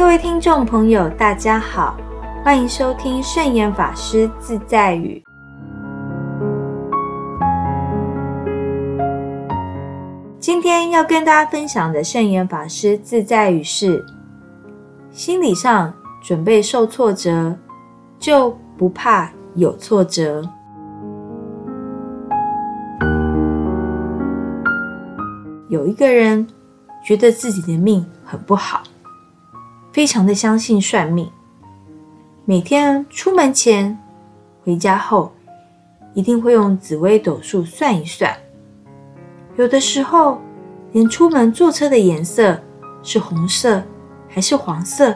各位听众朋友，大家好，欢迎收听圣严法师自在语。今天要跟大家分享的圣严法师自在语是：心理上准备受挫折，就不怕有挫折。有一个人觉得自己的命很不好。非常的相信算命，每天出门前、回家后，一定会用紫微斗数算一算。有的时候，连出门坐车的颜色是红色还是黄色，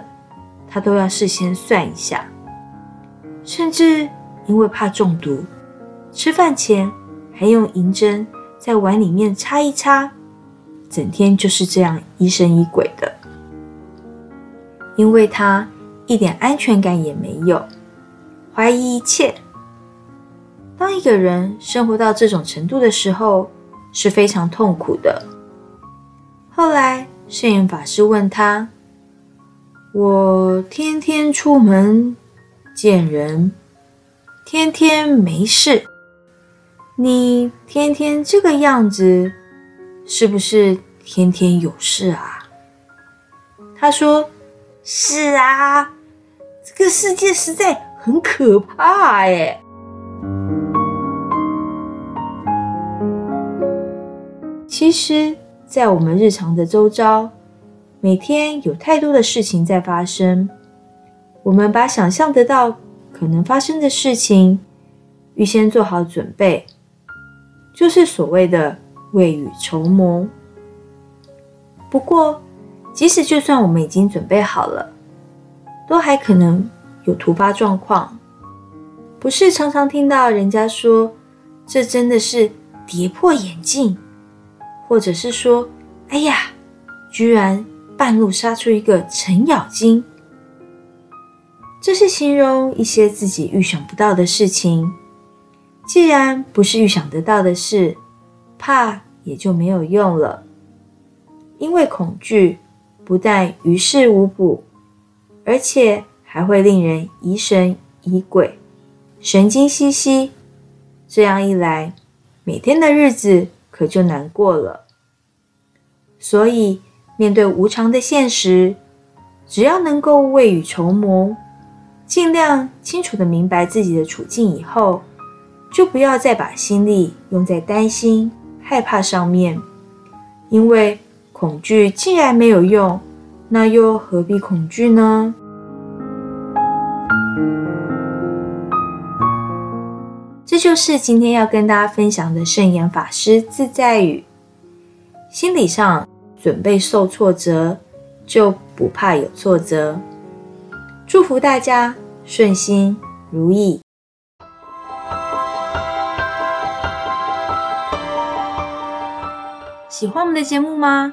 他都要事先算一下。甚至因为怕中毒，吃饭前还用银针在碗里面擦一擦，整天就是这样疑神疑鬼的。因为他一点安全感也没有，怀疑一切。当一个人生活到这种程度的时候，是非常痛苦的。后来圣严法师问他：“我天天出门见人，天天没事，你天天这个样子，是不是天天有事啊？”他说。是啊，这个世界实在很可怕哎。其实，在我们日常的周遭，每天有太多的事情在发生。我们把想象得到可能发生的事情，预先做好准备，就是所谓的未雨绸缪。不过，即使就算我们已经准备好了，都还可能有突发状况。不是常常听到人家说，这真的是跌破眼镜，或者是说，哎呀，居然半路杀出一个程咬金。这是形容一些自己预想不到的事情。既然不是预想得到的事，怕也就没有用了，因为恐惧。不但于事无补，而且还会令人疑神疑鬼、神经兮兮。这样一来，每天的日子可就难过了。所以，面对无常的现实，只要能够未雨绸缪，尽量清楚的明白自己的处境以后，就不要再把心力用在担心、害怕上面，因为。恐惧既然没有用，那又何必恐惧呢？这就是今天要跟大家分享的圣严法师自在语。心理上准备受挫折，就不怕有挫折。祝福大家顺心如意。喜欢我们的节目吗？